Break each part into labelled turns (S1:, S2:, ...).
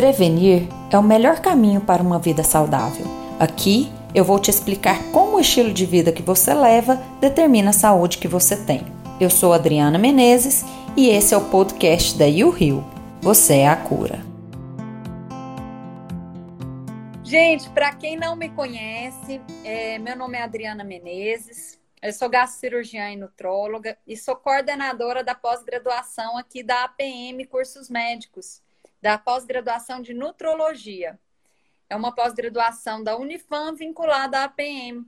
S1: Prevenir é o melhor caminho para uma vida saudável. Aqui eu vou te explicar como o estilo de vida que você leva determina a saúde que você tem. Eu sou Adriana Menezes e esse é o podcast da You Rio. Você é a cura.
S2: Gente, para quem não me conhece, é, meu nome é Adriana Menezes, eu sou gastrocirurgiã e nutróloga e sou coordenadora da pós-graduação aqui da APM Cursos Médicos da pós-graduação de Nutrologia. É uma pós-graduação da Unifam vinculada à APM.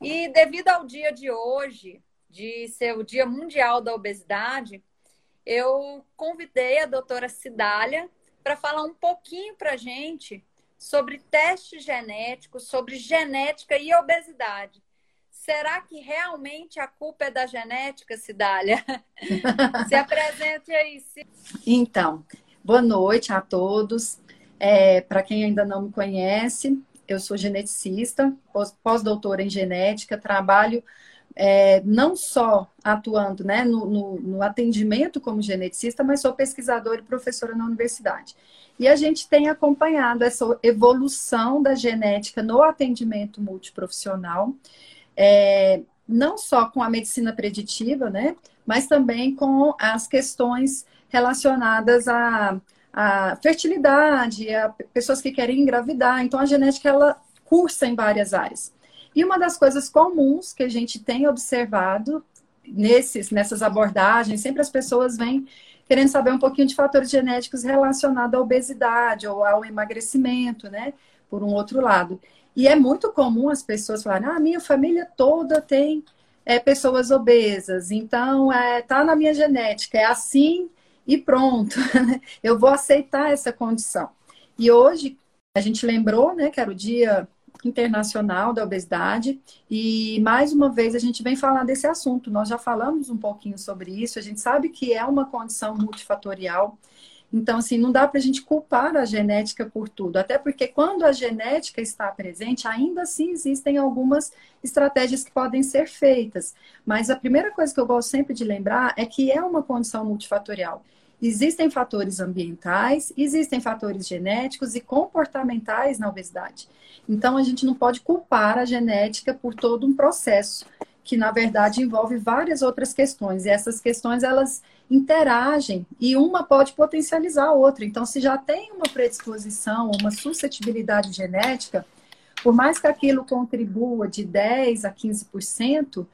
S2: E devido ao dia de hoje, de ser o Dia Mundial da Obesidade, eu convidei a doutora Cidália para falar um pouquinho para a gente sobre testes genéticos, sobre genética e obesidade. Será que realmente a culpa é da genética, Cidália? Se apresente aí.
S3: Então, Boa noite a todos. É, Para quem ainda não me conhece, eu sou geneticista, pós-doutora em genética, trabalho é, não só atuando né, no, no, no, atendimento como geneticista, mas sou pesquisadora e professora na universidade. E a gente tem acompanhado essa evolução da genética no atendimento multiprofissional, é, não só com a medicina preditiva, né, mas também com as questões relacionadas à, à fertilidade, a pessoas que querem engravidar. Então, a genética, ela cursa em várias áreas. E uma das coisas comuns que a gente tem observado nesses, nessas abordagens, sempre as pessoas vêm querendo saber um pouquinho de fatores genéticos relacionados à obesidade ou ao emagrecimento, né? Por um outro lado. E é muito comum as pessoas falarem, ah, minha família toda tem é, pessoas obesas, então é, tá na minha genética, é assim e pronto, eu vou aceitar essa condição. E hoje a gente lembrou, né, que era o Dia Internacional da Obesidade, e mais uma vez a gente vem falar desse assunto. Nós já falamos um pouquinho sobre isso, a gente sabe que é uma condição multifatorial. Então, assim, não dá para a gente culpar a genética por tudo, até porque quando a genética está presente, ainda assim existem algumas estratégias que podem ser feitas. Mas a primeira coisa que eu gosto sempre de lembrar é que é uma condição multifatorial. Existem fatores ambientais, existem fatores genéticos e comportamentais na obesidade. Então, a gente não pode culpar a genética por todo um processo, que na verdade envolve várias outras questões. E essas questões, elas interagem e uma pode potencializar a outra. Então, se já tem uma predisposição, uma suscetibilidade genética, por mais que aquilo contribua de 10 a 15%,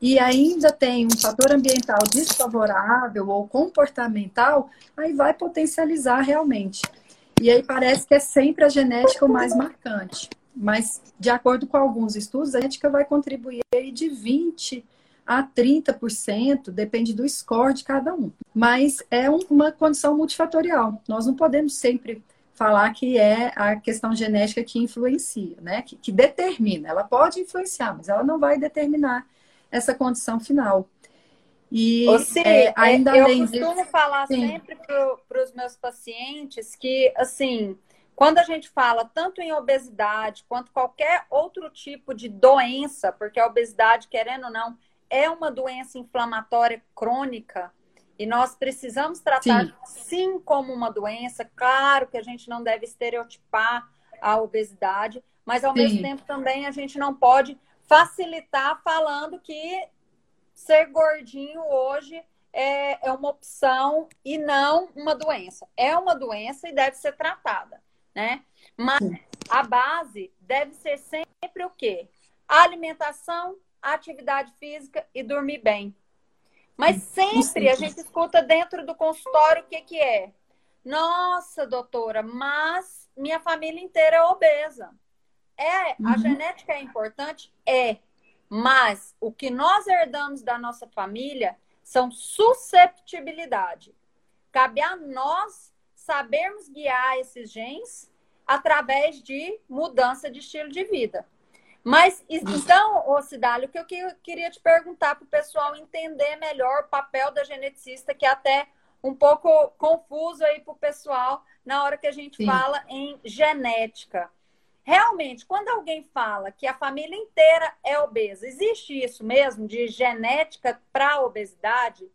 S3: e ainda tem um fator ambiental desfavorável ou comportamental, aí vai potencializar realmente. E aí parece que é sempre a genética o mais marcante. Mas, de acordo com alguns estudos, a genética vai contribuir de 20% a 30%, depende do score de cada um. Mas é uma condição multifatorial. Nós não podemos sempre falar que é a questão genética que influencia, né? Que, que determina. Ela pode influenciar, mas ela não vai determinar essa condição final.
S2: E é, ainda eu costumo de... falar Sim. sempre para os meus pacientes que, assim, quando a gente fala tanto em obesidade quanto qualquer outro tipo de doença, porque a obesidade, querendo ou não, é uma doença inflamatória crônica e nós precisamos tratar sim. sim como uma doença. Claro que a gente não deve estereotipar a obesidade, mas ao sim. mesmo tempo também a gente não pode facilitar falando que ser gordinho hoje é, é uma opção e não uma doença. É uma doença e deve ser tratada, né? Mas a base deve ser sempre o quê? alimentação, atividade física e dormir bem. Mas sempre a gente escuta dentro do consultório o que, que é. Nossa, doutora, mas minha família inteira é obesa. É, a uhum. genética é importante? É. Mas o que nós herdamos da nossa família são susceptibilidade. Cabe a nós sabermos guiar esses genes através de mudança de estilo de vida. Mas então, ô Cidálio, o que eu queria te perguntar para o pessoal entender melhor o papel da geneticista, que é até um pouco confuso aí para o pessoal na hora que a gente Sim. fala em genética. Realmente, quando alguém fala que a família inteira é obesa, existe isso mesmo de genética para obesidade?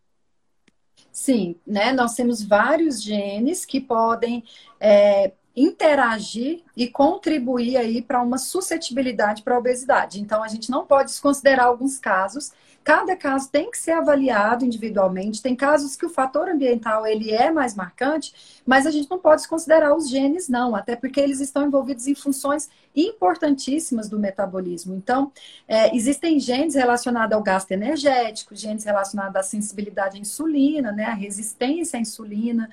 S3: Sim, né? Nós temos vários genes que podem é, interagir e contribuir aí para uma suscetibilidade para a obesidade. Então, a gente não pode desconsiderar alguns casos. Cada caso tem que ser avaliado individualmente. Tem casos que o fator ambiental ele é mais marcante, mas a gente não pode desconsiderar os genes, não, até porque eles estão envolvidos em funções importantíssimas do metabolismo. Então, é, existem genes relacionados ao gasto energético, genes relacionados à sensibilidade à insulina, né, à resistência à insulina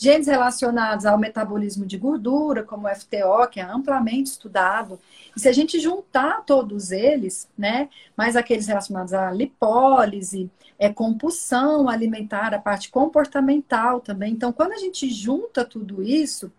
S3: genes relacionados ao metabolismo de gordura, como o FTO, que é amplamente estudado. E se a gente juntar todos eles, né, mais aqueles relacionados à lipólise, é compulsão alimentar, a parte comportamental também. Então, quando a gente junta tudo isso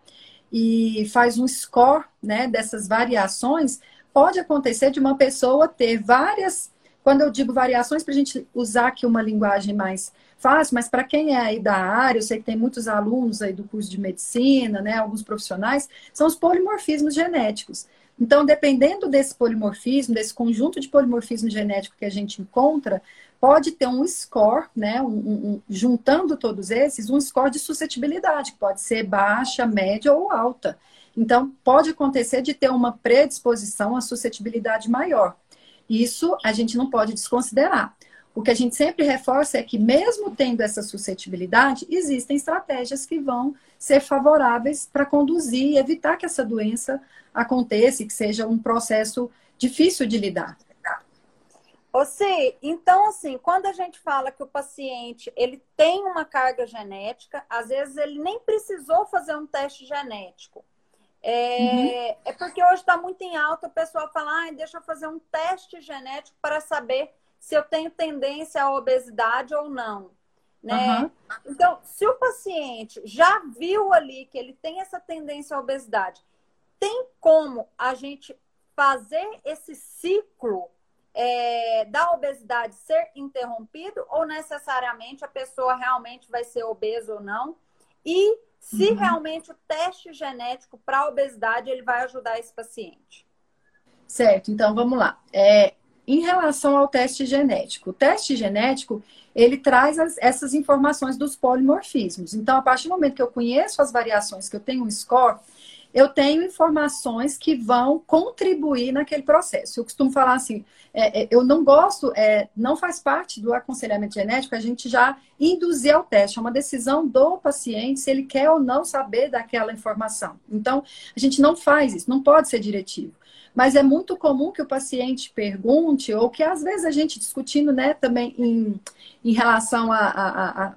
S3: e faz um score, né, dessas variações, pode acontecer de uma pessoa ter várias quando eu digo variações, para a gente usar aqui uma linguagem mais fácil, mas para quem é aí da área, eu sei que tem muitos alunos aí do curso de medicina, né, alguns profissionais, são os polimorfismos genéticos. Então, dependendo desse polimorfismo, desse conjunto de polimorfismo genético que a gente encontra, pode ter um score, né, um, um, juntando todos esses, um score de suscetibilidade, que pode ser baixa, média ou alta. Então, pode acontecer de ter uma predisposição à suscetibilidade maior. Isso a gente não pode desconsiderar. O que a gente sempre reforça é que, mesmo tendo essa suscetibilidade, existem estratégias que vão ser favoráveis para conduzir e evitar que essa doença aconteça e que seja um processo difícil de lidar.
S2: Você, então assim, quando a gente fala que o paciente ele tem uma carga genética, às vezes ele nem precisou fazer um teste genético. É, uhum. é porque hoje está muito em alta o pessoal falar, ah, deixa eu fazer um teste genético para saber se eu tenho tendência à obesidade ou não. Né? Uhum. Então, se o paciente já viu ali que ele tem essa tendência à obesidade, tem como a gente fazer esse ciclo é, da obesidade ser interrompido ou necessariamente a pessoa realmente vai ser obesa ou não? E se uhum. realmente o teste genético para obesidade ele vai ajudar esse paciente.
S3: Certo, então vamos lá. É, em relação ao teste genético, o teste genético ele traz as, essas informações dos polimorfismos. Então, a partir do momento que eu conheço as variações, que eu tenho um score, eu tenho informações que vão contribuir naquele processo. Eu costumo falar assim, é, é, eu não gosto, é, não faz parte do aconselhamento genético a gente já induzir ao teste. É uma decisão do paciente se ele quer ou não saber daquela informação. Então, a gente não faz isso, não pode ser diretivo. Mas é muito comum que o paciente pergunte, ou que às vezes a gente discutindo né, também em, em relação a, a, a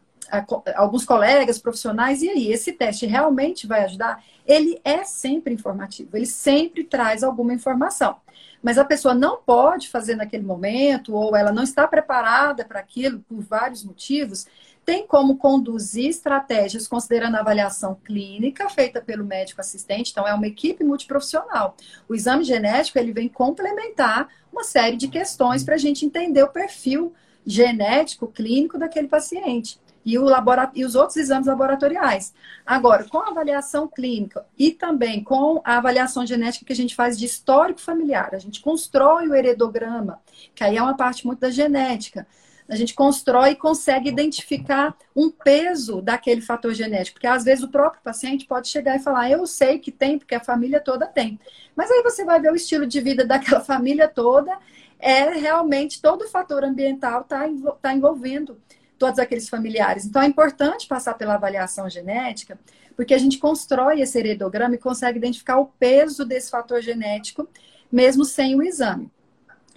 S3: alguns colegas profissionais, e aí, esse teste realmente vai ajudar? Ele é sempre informativo, ele sempre traz alguma informação. Mas a pessoa não pode fazer naquele momento, ou ela não está preparada para aquilo por vários motivos, tem como conduzir estratégias considerando a avaliação clínica feita pelo médico assistente, então é uma equipe multiprofissional. O exame genético ele vem complementar uma série de questões para a gente entender o perfil genético clínico daquele paciente e, o e os outros exames laboratoriais. Agora, com a avaliação clínica e também com a avaliação genética que a gente faz de histórico familiar, a gente constrói o heredograma, que aí é uma parte muito da genética. A gente constrói e consegue identificar um peso daquele fator genético, porque às vezes o próprio paciente pode chegar e falar: Eu sei que tem, porque a família toda tem. Mas aí você vai ver o estilo de vida daquela família toda, é realmente todo o fator ambiental está tá envolvendo todos aqueles familiares. Então, é importante passar pela avaliação genética, porque a gente constrói esse heredograma e consegue identificar o peso desse fator genético, mesmo sem o exame.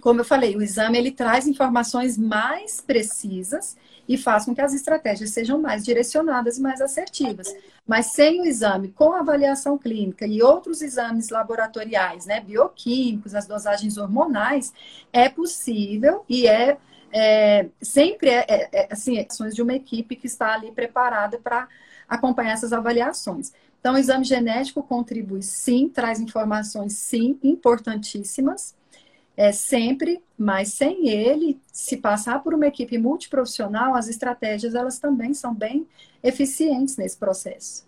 S3: Como eu falei, o exame ele traz informações mais precisas e faz com que as estratégias sejam mais direcionadas e mais assertivas. Mas sem o exame, com avaliação clínica e outros exames laboratoriais, né, bioquímicos, as dosagens hormonais, é possível e é é, sempre é, é, é assim, ações de uma equipe que está ali preparada para acompanhar essas avaliações. Então, o exame genético contribui sim, traz informações sim, importantíssimas, é, sempre, mas sem ele, se passar por uma equipe multiprofissional, as estratégias elas também são bem eficientes nesse processo.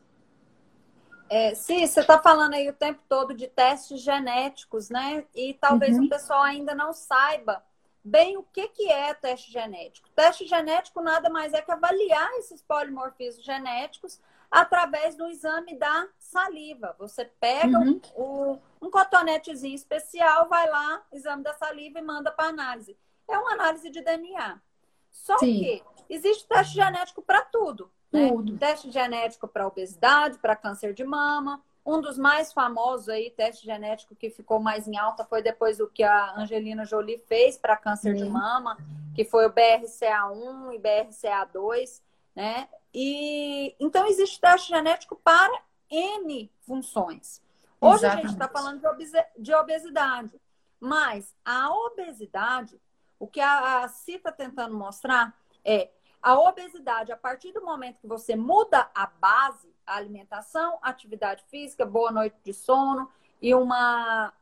S2: É, sim, você está falando aí o tempo todo de testes genéticos, né? E talvez uhum. o pessoal ainda não saiba bem o que, que é teste genético. Teste genético nada mais é que avaliar esses polimorfismos genéticos através do exame da saliva. Você pega uhum. um, um cotonetezinho especial, vai lá, exame da saliva e manda para análise. É uma análise de DNA. Só Sim. que existe teste genético para tudo. Né? Tudo. Teste genético para obesidade, para câncer de mama. Um dos mais famosos aí, teste genético que ficou mais em alta, foi depois do que a Angelina Jolie fez para câncer de mama, que foi o BRCA1 e BRCA2, né? E então existe teste genético para N funções. Hoje Exatamente. a gente está falando de obesidade, mas a obesidade, o que a, a CI está tentando mostrar é a obesidade, a partir do momento que você muda a base, a alimentação, atividade física, boa noite de sono e uma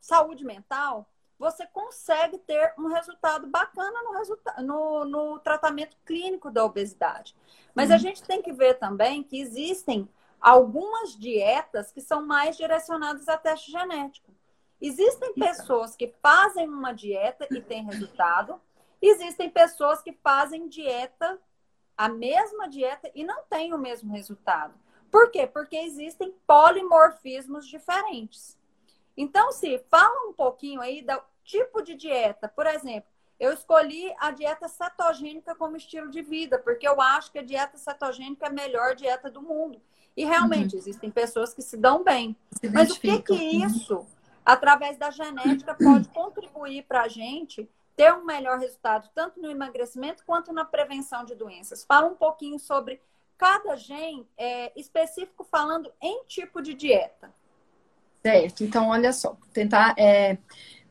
S2: saúde mental, você consegue ter um resultado bacana no, resulta no, no tratamento clínico da obesidade. Mas uhum. a gente tem que ver também que existem algumas dietas que são mais direcionadas a teste genético. Existem pessoas que fazem uma dieta e têm resultado, Existem pessoas que fazem dieta, a mesma dieta, e não têm o mesmo resultado. Por quê? Porque existem polimorfismos diferentes. Então, se fala um pouquinho aí do tipo de dieta. Por exemplo, eu escolhi a dieta cetogênica como estilo de vida, porque eu acho que a dieta cetogênica é a melhor dieta do mundo. E realmente uhum. existem pessoas que se dão bem. Se Mas o que que uhum. isso, através da genética, pode contribuir para a gente ter um melhor resultado tanto no emagrecimento quanto na prevenção de doenças. Fala um pouquinho sobre cada gene é, específico falando em tipo de dieta.
S3: Certo, então olha só, tentar é,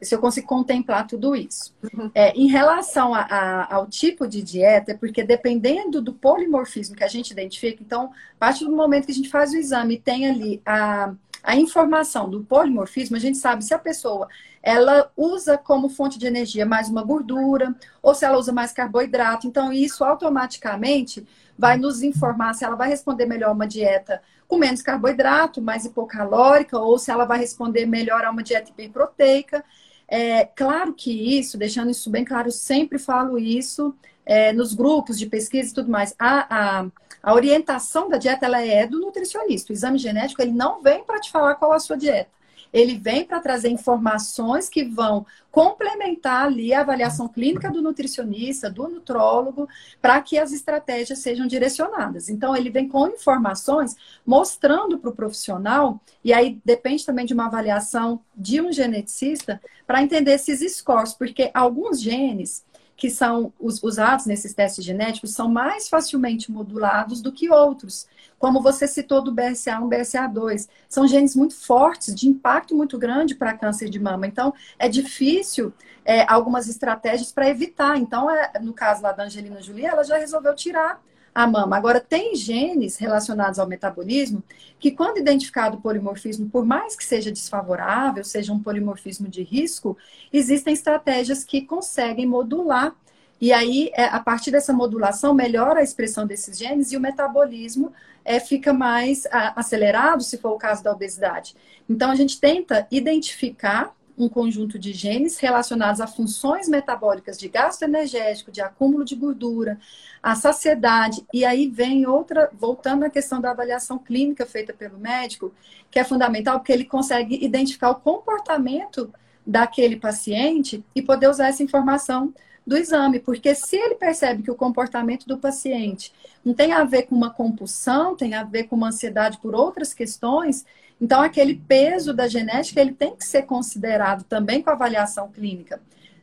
S3: se eu consigo contemplar tudo isso. Uhum. É, em relação a, a, ao tipo de dieta, é porque dependendo do polimorfismo que a gente identifica, então, a partir do momento que a gente faz o exame e tem ali a, a informação do polimorfismo, a gente sabe se a pessoa ela usa como fonte de energia mais uma gordura ou se ela usa mais carboidrato. Então, isso automaticamente vai nos informar se ela vai responder melhor uma dieta com menos carboidrato, mais hipocalórica, ou se ela vai responder melhor a uma dieta hiperproteica. É, claro que isso, deixando isso bem claro, eu sempre falo isso é, nos grupos de pesquisa e tudo mais. A, a, a orientação da dieta ela é do nutricionista. O exame genético ele não vem para te falar qual a sua dieta ele vem para trazer informações que vão complementar ali a avaliação clínica do nutricionista, do nutrólogo, para que as estratégias sejam direcionadas. Então, ele vem com informações mostrando para o profissional, e aí depende também de uma avaliação de um geneticista, para entender esses scores, porque alguns genes que são usados nesses testes genéticos são mais facilmente modulados do que outros. Como você citou do BRCA1, BRCA2, são genes muito fortes, de impacto muito grande para câncer de mama. Então, é difícil é, algumas estratégias para evitar. Então, é, no caso lá da Angelina Jolie, ela já resolveu tirar a mama. Agora, tem genes relacionados ao metabolismo que, quando identificado o polimorfismo, por mais que seja desfavorável, seja um polimorfismo de risco, existem estratégias que conseguem modular. E aí, é, a partir dessa modulação, melhora a expressão desses genes e o metabolismo é, fica mais acelerado, se for o caso da obesidade. Então, a gente tenta identificar um conjunto de genes relacionados a funções metabólicas de gasto energético, de acúmulo de gordura, a saciedade. E aí vem outra, voltando à questão da avaliação clínica feita pelo médico, que é fundamental, porque ele consegue identificar o comportamento daquele paciente e poder usar essa informação do exame, porque se ele percebe que o comportamento do paciente não tem a ver com uma compulsão, tem a ver com uma ansiedade por outras questões, então, aquele peso da genética ele tem que ser considerado também com a avaliação clínica.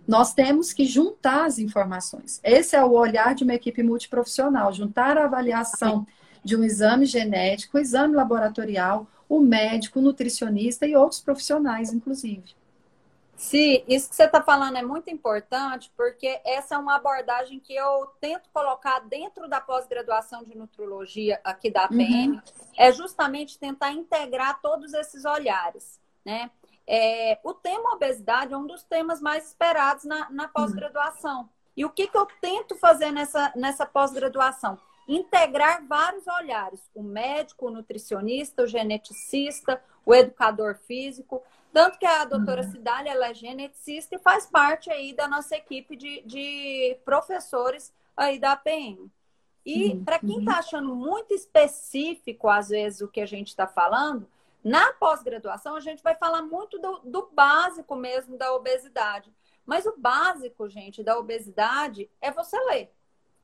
S3: Nós temos que juntar as informações. Esse é o olhar de uma equipe multiprofissional, juntar a avaliação de um exame genético, exame laboratorial, o médico, o nutricionista e outros profissionais, inclusive.
S2: Sim, isso que você está falando é muito importante, porque essa é uma abordagem que eu tento colocar dentro da pós-graduação de nutrologia aqui da PM, uhum. é justamente tentar integrar todos esses olhares, né? É, o tema obesidade é um dos temas mais esperados na, na pós-graduação. Uhum. E o que, que eu tento fazer nessa, nessa pós-graduação? Integrar vários olhares: o médico, o nutricionista, o geneticista, o educador físico, tanto que a doutora uhum. Cidália, ela é geneticista e faz parte aí da nossa equipe de, de professores aí da APM. E uhum. para quem está achando muito específico, às vezes, o que a gente está falando, na pós-graduação a gente vai falar muito do, do básico mesmo da obesidade. Mas o básico, gente, da obesidade é você ler.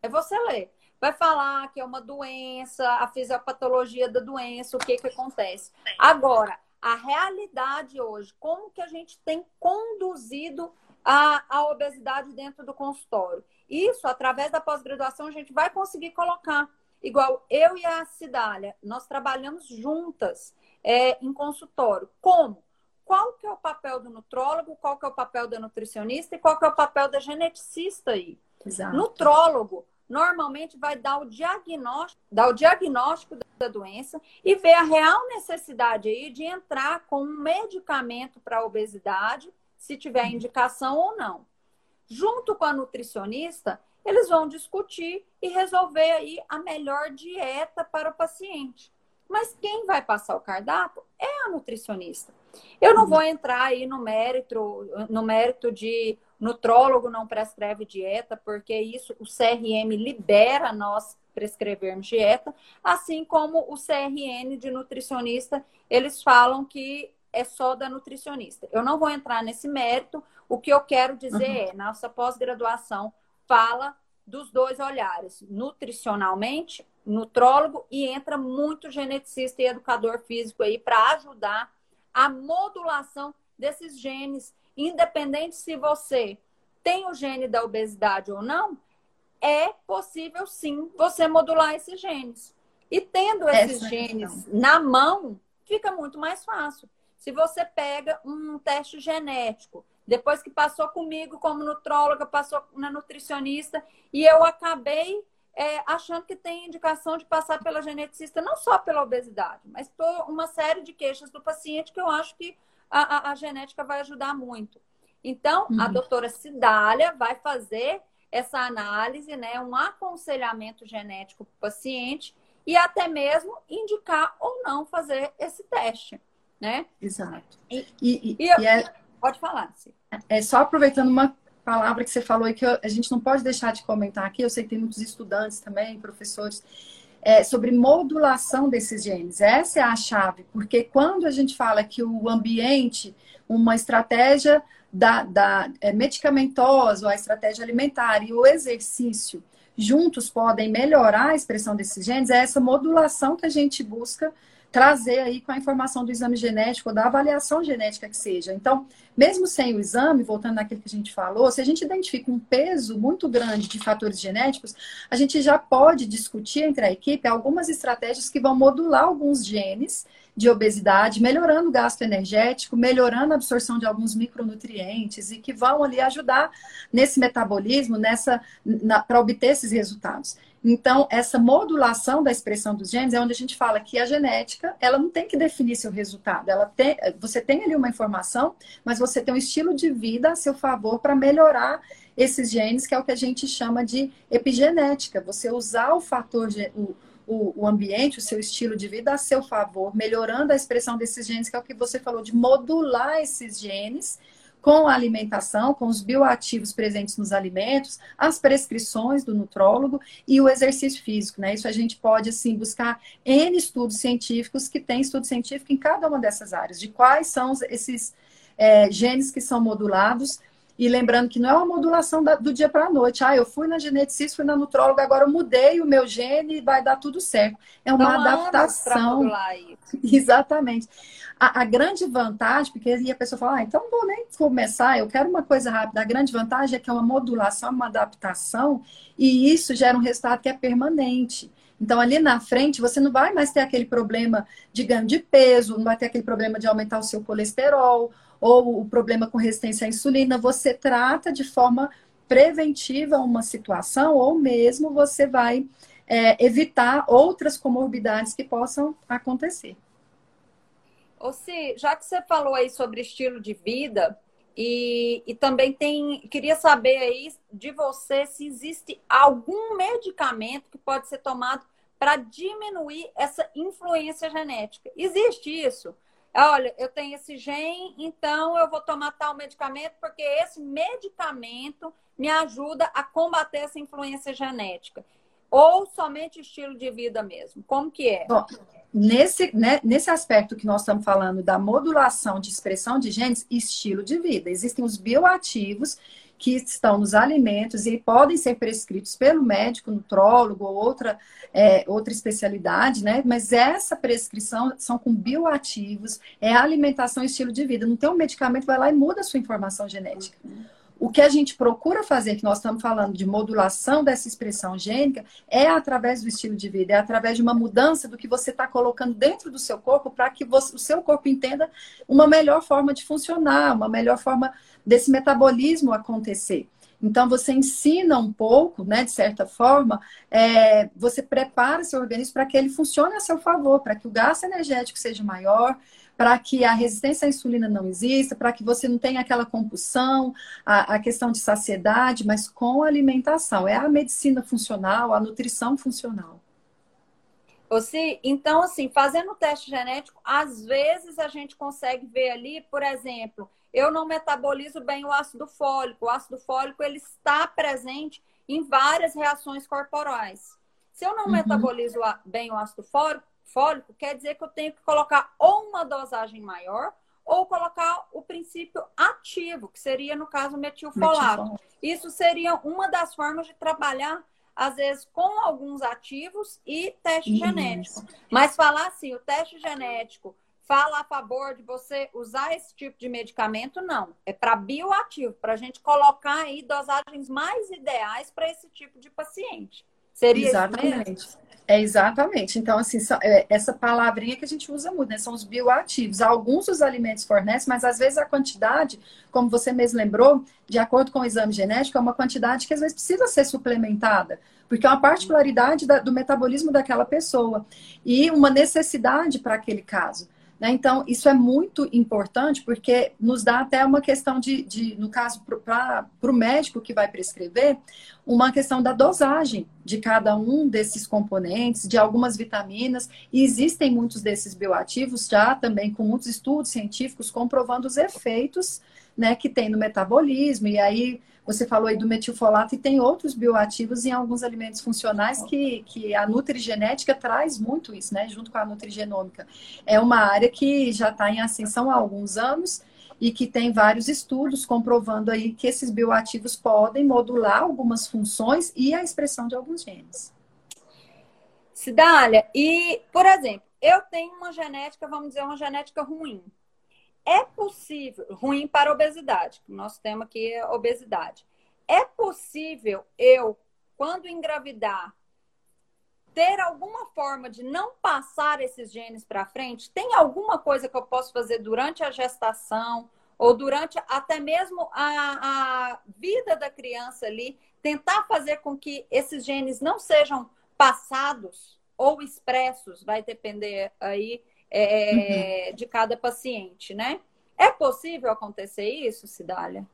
S2: É você ler. Vai falar que é uma doença, a fisiopatologia da doença, o que, que acontece. Agora, a realidade hoje, como que a gente tem conduzido a, a obesidade dentro do consultório? Isso, através da pós-graduação, a gente vai conseguir colocar. Igual eu e a Cidália, nós trabalhamos juntas é, em consultório. Como? Qual que é o papel do nutrólogo, qual que é o papel da nutricionista e qual que é o papel da geneticista aí? Exato. Nutrólogo normalmente vai dar o diagnóstico, dar o diagnóstico da doença e ver a real necessidade aí de entrar com um medicamento para obesidade, se tiver indicação ou não. Junto com a nutricionista, eles vão discutir e resolver aí a melhor dieta para o paciente. Mas quem vai passar o cardápio é a nutricionista. Eu não vou entrar aí no mérito, no mérito de nutrólogo não prescreve dieta, porque isso o CRM libera nós prescrevermos dieta, assim como o CRN de nutricionista, eles falam que é só da nutricionista. Eu não vou entrar nesse mérito. O que eu quero dizer uhum. é, nossa pós-graduação fala dos dois olhares, nutricionalmente, nutrólogo, e entra muito geneticista e educador físico aí para ajudar a modulação desses genes, independente se você tem o gene da obesidade ou não, é possível sim você modular esses genes. E tendo esses Essa genes é na mão, fica muito mais fácil. Se você pega um teste genético, depois que passou comigo como nutróloga, passou na nutricionista, e eu acabei é, achando que tem indicação de passar pela geneticista, não só pela obesidade, mas por uma série de queixas do paciente que eu acho que a, a, a genética vai ajudar muito. Então, uhum. a doutora Cidália vai fazer essa análise, né, um aconselhamento genético para o paciente e até mesmo indicar ou não fazer esse teste, né?
S3: Exato.
S2: E, e, e, e é, pode falar, sim.
S3: É só aproveitando uma palavra que você falou e que eu, a gente não pode deixar de comentar aqui, eu sei que tem muitos estudantes também, professores, é, sobre modulação desses genes. Essa é a chave, porque quando a gente fala que o ambiente, uma estratégia da, da é, medicamentosa, a estratégia alimentar e o exercício juntos podem melhorar a expressão desses genes, é essa modulação que a gente busca trazer aí com a informação do exame genético, da avaliação genética que seja. Então, mesmo sem o exame, voltando naquilo que a gente falou, se a gente identifica um peso muito grande de fatores genéticos, a gente já pode discutir entre a equipe algumas estratégias que vão modular alguns genes de obesidade, melhorando o gasto energético, melhorando a absorção de alguns micronutrientes e que vão ali ajudar nesse metabolismo, nessa para obter esses resultados. Então, essa modulação da expressão dos genes é onde a gente fala que a genética, ela não tem que definir seu resultado. Ela tem, você tem ali uma informação, mas você tem um estilo de vida a seu favor para melhorar esses genes, que é o que a gente chama de epigenética. Você usar o fator, o, o, ambiente, o seu estilo de vida a seu favor, melhorando a expressão desses genes, que é o que você falou, de modular esses genes com a alimentação, com os bioativos presentes nos alimentos, as prescrições do nutrólogo e o exercício físico, né? Isso a gente pode, assim, buscar N estudos científicos que tem estudo científico em cada uma dessas áreas, de quais são esses é, genes que são modulados, e lembrando que não é uma modulação da, do dia para a noite. Ah, eu fui na geneticista, fui na nutróloga, agora eu mudei o meu gene e vai dar tudo certo. É uma então, adaptação. Exatamente. A, a, grande vantagem, porque aí a pessoa fala, ah, então não vou nem começar, eu quero uma coisa rápida. A grande vantagem é que é uma modulação, uma adaptação, e isso gera um resultado que é permanente. Então, ali na frente, você não vai mais ter aquele problema de ganho de peso, não vai ter aquele problema de aumentar o seu colesterol, ou o problema com resistência à insulina. Você trata de forma preventiva uma situação, ou mesmo você vai é, evitar outras comorbidades que possam acontecer.
S2: Ô, Si, já que você falou aí sobre estilo de vida, e, e também tem. Queria saber aí de você se existe algum medicamento que pode ser tomado para diminuir essa influência genética. Existe isso? Olha, eu tenho esse gene, então eu vou tomar tal medicamento, porque esse medicamento me ajuda a combater essa influência genética. ou somente estilo de vida mesmo? Como que é?
S3: Bom, nesse, né, nesse aspecto que nós estamos falando da modulação de expressão de genes, estilo de vida. Existem os bioativos que estão nos alimentos e podem ser prescritos pelo médico, nutrólogo ou outra, é, outra especialidade, né? Mas essa prescrição são com bioativos, é alimentação e estilo de vida. Não tem um medicamento, vai lá e muda a sua informação genética. O que a gente procura fazer, que nós estamos falando de modulação dessa expressão gênica, é através do estilo de vida, é através de uma mudança do que você está colocando dentro do seu corpo para que você, o seu corpo entenda uma melhor forma de funcionar, uma melhor forma desse metabolismo acontecer. Então, você ensina um pouco, né, de certa forma, é, você prepara seu organismo para que ele funcione a seu favor, para que o gasto energético seja maior, para que a resistência à insulina não exista, para que você não tenha aquela compulsão, a, a, questão de saciedade, mas com alimentação. É a medicina funcional, a nutrição funcional.
S2: Você, então, assim, fazendo o teste genético, às vezes a gente consegue ver ali, por exemplo, eu não metabolizo bem o ácido fólico. O ácido fólico ele está presente em várias reações corporais. Se eu não uhum. metabolizo bem o ácido fólico, fólico, quer dizer que eu tenho que colocar ou uma dosagem maior ou colocar o princípio ativo, que seria, no caso, metilfolato. Metilfolato. Isso seria uma das formas de trabalhar, às vezes, com alguns ativos e teste Isso. genético. Mas falar assim, o teste genético fala a favor de você usar esse tipo de medicamento, não. É para bioativo, para a gente colocar aí dosagens mais ideais para esse tipo de paciente. Seria
S3: Exatamente. Isso mesmo? É exatamente. Então, assim, é, essa palavrinha que a gente usa muito, né? São os bioativos. Alguns dos alimentos fornecem, mas às vezes a quantidade, como você mesmo lembrou, de acordo com o exame genético, é uma quantidade que às vezes precisa ser suplementada, porque é uma particularidade da, do metabolismo daquela pessoa e uma necessidade para aquele caso. Né? Então, isso é muito importante porque nos dá até uma questão de, de no caso, para o médico que vai prescrever, uma questão da dosagem de cada um desses componentes, de algumas vitaminas. E existem muitos desses bioativos já também com muitos estudos científicos comprovando os efeitos né, que tem no metabolismo. E aí você falou aí do metilfolato e tem outros bioativos em alguns alimentos funcionais que, que a nutrigenética traz muito isso, né? Junto com a nutrigenômica. É uma área que já está em ascensão há alguns anos e que tem vários estudos comprovando aí que esses bioativos podem modular algumas funções e a expressão de alguns genes.
S2: Cidália, e, por exemplo, eu tenho uma genética, vamos dizer, uma genética ruim é possível, ruim para a obesidade, o nosso tema aqui é obesidade. É possível eu, quando engravidar, ter alguma forma de não passar esses genes para frente? Tem alguma coisa que eu posso fazer durante a gestação ou durante até mesmo a, a vida da criança ali, tentar fazer com que esses genes não sejam passados ou expressos, vai depender aí é, uhum. de cada paciente, né? É possível acontecer isso, Cidália?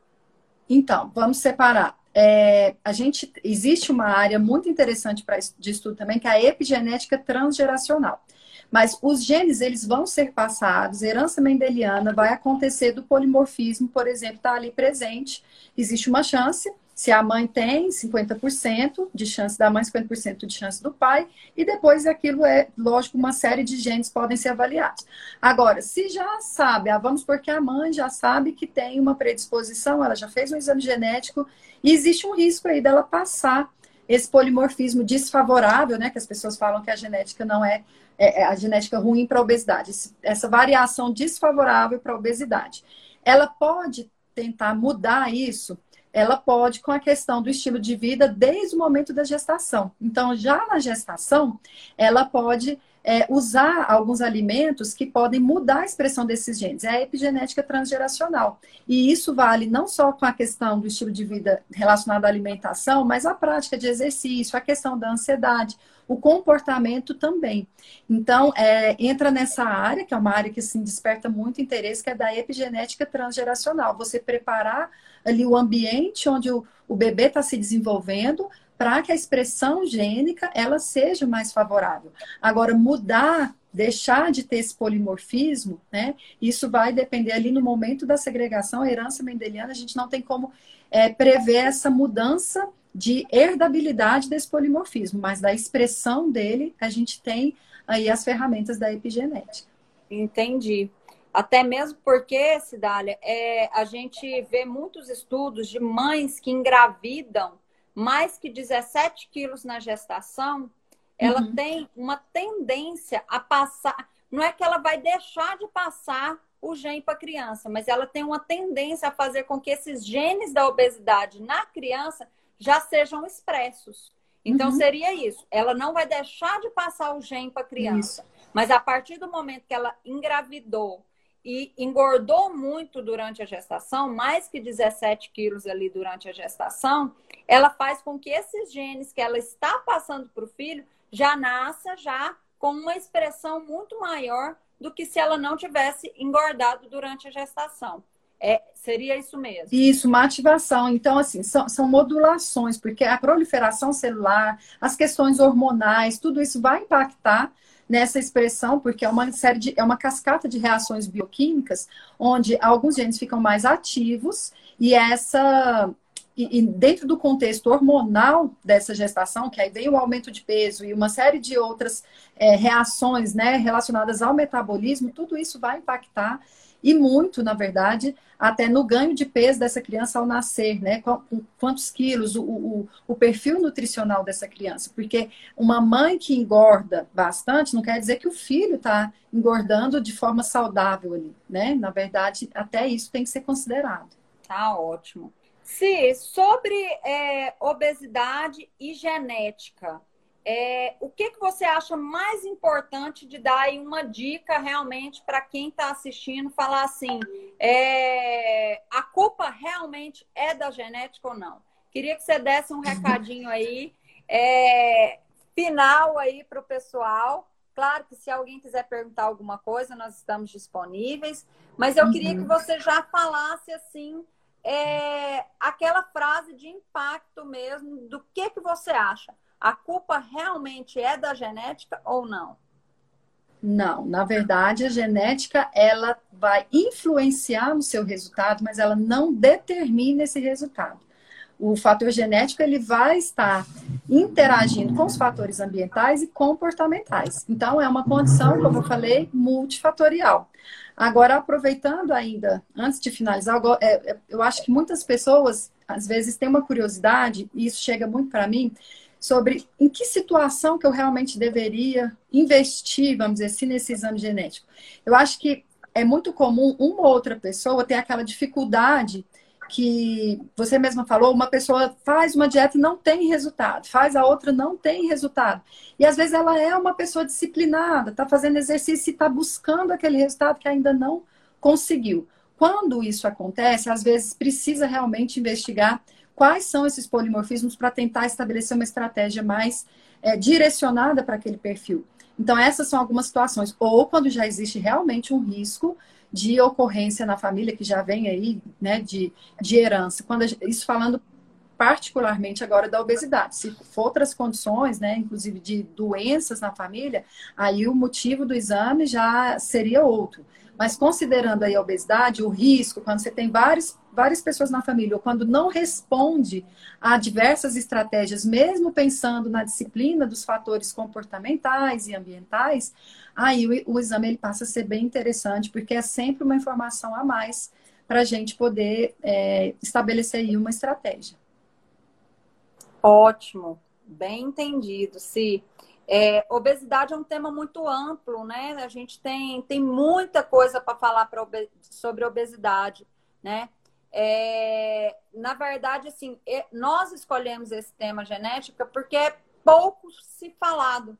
S3: Então, vamos separar. É, a gente existe uma área muito interessante para de estudo também, que é a epigenética transgeracional. Mas os genes, eles vão ser passados, herança mendeliana vai acontecer do polimorfismo, por exemplo, está ali presente. Existe uma chance, se a mãe tem 50% de chance da mãe, 50% de chance do pai, e depois aquilo é, lógico, uma série de genes podem ser avaliados. Agora, se já sabe, ah, vamos porque a mãe já sabe que tem uma predisposição, ela já fez um exame genético, e existe um risco aí dela passar esse polimorfismo desfavorável, né? Que as pessoas falam que a genética não é, é, é a genética ruim para a obesidade, essa variação desfavorável para a obesidade. Ela pode tentar mudar isso ela pode com a questão do estilo de vida desde o momento da gestação. Então, já na gestação, ela pode é, usar alguns alimentos que podem mudar a expressão desses genes. É a epigenética transgeracional. E isso vale não só com a questão do estilo de vida relacionado à alimentação, mas a prática de exercício, a questão da ansiedade, o comportamento também. Então, é, entra nessa área, que é uma área que assim, desperta muito interesse, que é da epigenética transgeracional. Você preparar ali o ambiente onde o, o bebê está se desenvolvendo para que a expressão gênica ela seja mais favorável. Agora, mudar deixar de ter esse polimorfismo, né? Isso vai depender ali no momento da segregação, a herança mendeliana, a gente não tem como é, prever essa mudança de herdabilidade desse polimorfismo, mas da expressão dele, a gente tem aí as ferramentas da epigenética.
S2: Entendi. Até mesmo porque, Cidália, é, a gente vê muitos estudos de mães que engravidam mais que 17 quilos na gestação, ela uhum. tem uma tendência a passar. Não é que ela vai deixar de passar o gene para a criança, mas ela tem uma tendência a fazer com que esses genes da obesidade na criança já sejam expressos. Então, uhum. seria isso. Ela não vai deixar de passar o gene para a criança. Isso. Mas a partir do momento que ela engravidou e engordou muito durante a gestação, mais que 17 quilos ali durante a gestação, ela faz com que esses genes que ela está passando para o filho já nasça já com uma expressão muito maior do que se ela não tivesse engordado durante a gestação. É, seria isso mesmo.
S3: Isso, uma ativação. Então, assim, são, são modulações, porque a proliferação celular, as questões hormonais, tudo isso vai impactar nessa expressão, porque é uma série de, é uma cascata de reações bioquímicas, onde alguns genes ficam mais ativos e essa e, e, dentro do contexto hormonal dessa gestação, que aí vem o aumento de peso e uma série de outras é, reações né, relacionadas ao metabolismo, tudo isso vai impactar e muito, na verdade, até no ganho de peso dessa criança ao nascer, né? Quantos quilos, o, o, o, perfil nutricional dessa criança. Porque uma mãe que engorda bastante não quer dizer que o filho está engordando de forma saudável ali, né? Na verdade, até isso tem que ser considerado.
S2: Tá ótimo. Se sobre é, obesidade e genética, é, o que, que você acha mais importante de dar aí uma dica realmente para quem está assistindo, falar assim, é, a culpa realmente é da genética ou não? Queria que você desse um recadinho aí, é, final aí para o pessoal. Claro que se alguém quiser perguntar alguma coisa, nós estamos disponíveis, mas eu queria que uhum. você já falasse assim é, aquela frase de impacto mesmo do que, que você acha. A culpa realmente é da genética ou não?
S3: Não, na verdade, a genética ela vai influenciar no seu resultado, mas ela não determina esse resultado. O fator genético ele vai estar interagindo com os fatores ambientais e comportamentais. Então, é uma condição, como eu falei, multifatorial. Agora, aproveitando ainda, antes de finalizar, é, é, eu acho que muitas pessoas, às vezes, têm uma curiosidade, e isso chega muito para mim, sobre em que situação que eu realmente deveria investir, vamos dizer assim, nesse exame genético. Eu acho que é muito comum uma ou outra pessoa ter aquela dificuldade que você mesma falou, uma pessoa faz uma dieta e não tem resultado, faz a outra não tem resultado. E às vezes ela é uma pessoa disciplinada, está fazendo exercício e está buscando aquele resultado que ainda não conseguiu. Quando isso acontece, às vezes precisa realmente investigar quais são esses polimorfismos para tentar estabelecer uma estratégia mais é, direcionada para aquele perfil. Então, essas são algumas situações. Ou quando já existe realmente um risco de ocorrência na família, que já vem aí, né, de, de herança. Quando isso falando particularmente agora da obesidade. Se for outras condições, né, inclusive de doenças na família, aí o motivo do exame já seria outro. Mas considerando aí a obesidade, o risco, quando você tem várias, várias pessoas na família, ou quando não responde a diversas estratégias, mesmo pensando na disciplina dos fatores comportamentais e ambientais, aí o, o exame ele passa a ser bem interessante, porque é sempre uma informação a mais para a gente poder é, estabelecer aí uma estratégia.
S2: Ótimo, bem entendido, sim. É, obesidade é um tema muito amplo, né? A gente tem, tem muita coisa para falar ob sobre obesidade, né? É, na verdade, assim, nós escolhemos esse tema genética porque é pouco se falado.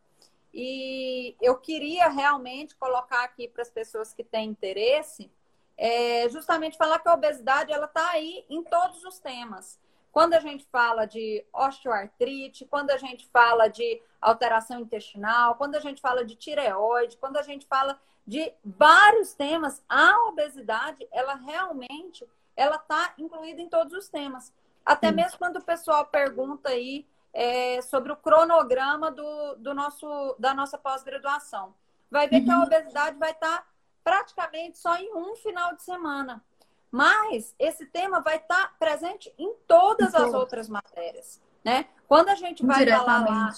S2: E eu queria realmente colocar aqui para as pessoas que têm interesse, é, justamente falar que a obesidade ela está aí em todos os temas. Quando a gente fala de osteoartrite, quando a gente fala de alteração intestinal, quando a gente fala de tireoide, quando a gente fala de vários temas, a obesidade, ela realmente, ela está incluída em todos os temas. Até Sim. mesmo quando o pessoal pergunta aí é, sobre o cronograma do, do nosso, da nossa pós-graduação. Vai ver uhum. que a uhum. obesidade vai estar tá praticamente só em um final de semana. Mas esse tema vai estar presente em todas as outras matérias. né? Quando a gente vai falar lá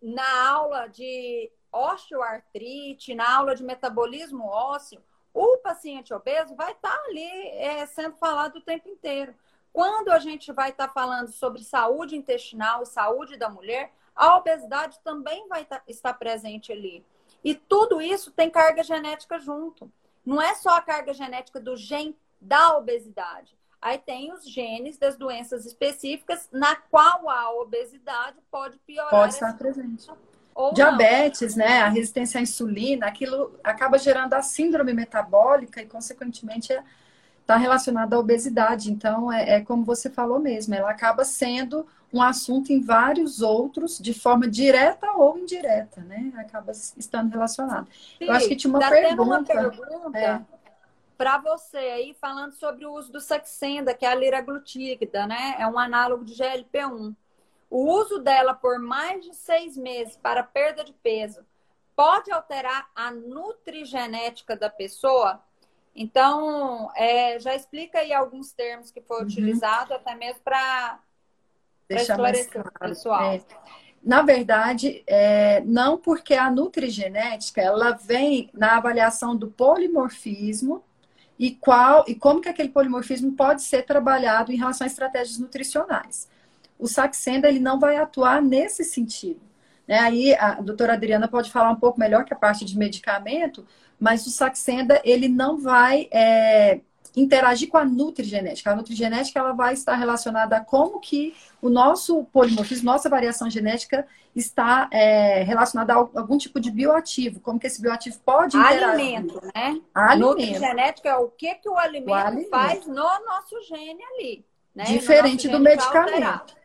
S2: na aula de osteoartrite, na aula de metabolismo ósseo, o paciente obeso vai estar tá ali é, sendo falado o tempo inteiro. Quando a gente vai estar tá falando sobre saúde intestinal e saúde da mulher, a obesidade também vai tá, estar presente ali. E tudo isso tem carga genética junto. Não é só a carga genética do gene da obesidade. Aí tem os genes das doenças específicas na qual a obesidade pode piorar.
S3: Pode estar presente. Diabetes, não. né? A resistência à insulina, aquilo acaba gerando a síndrome metabólica e, consequentemente, está relacionada à obesidade. Então, é, é, como você falou mesmo, ela acaba sendo um assunto em vários outros, de forma direta ou indireta, né? Acaba estando relacionado. Sim, Eu acho que tinha uma tá pergunta. Uma pergunta
S2: é. para você aí, falando sobre o uso do Saxenda, que é a liraglutida, né? É um análogo de GLP-1. O uso dela por mais de seis meses para perda de peso pode alterar a nutrigenética da pessoa? Então, é, já explica aí alguns termos que foi uhum. utilizado, até mesmo para esclarecer claro. o pessoal. É.
S3: Na verdade, é, não porque a nutrigenética ela vem na avaliação do polimorfismo e qual e como que aquele polimorfismo pode ser trabalhado em relação a estratégias nutricionais o Saxenda ele não vai atuar nesse sentido. Né? Aí a doutora Adriana pode falar um pouco melhor que a parte de medicamento, mas o Saxenda ele não vai é, interagir com a nutrigenética. A nutrigenética ela vai estar relacionada a como que o nosso polimorfismo, nossa variação genética está é, relacionada a algum tipo de bioativo, como que esse bioativo pode interagir.
S2: Alimento, né? Alimento. Nutrigenética é o que, que o alimento, o alimento. faz no nosso gene ali. Né?
S3: Diferente do medicamento.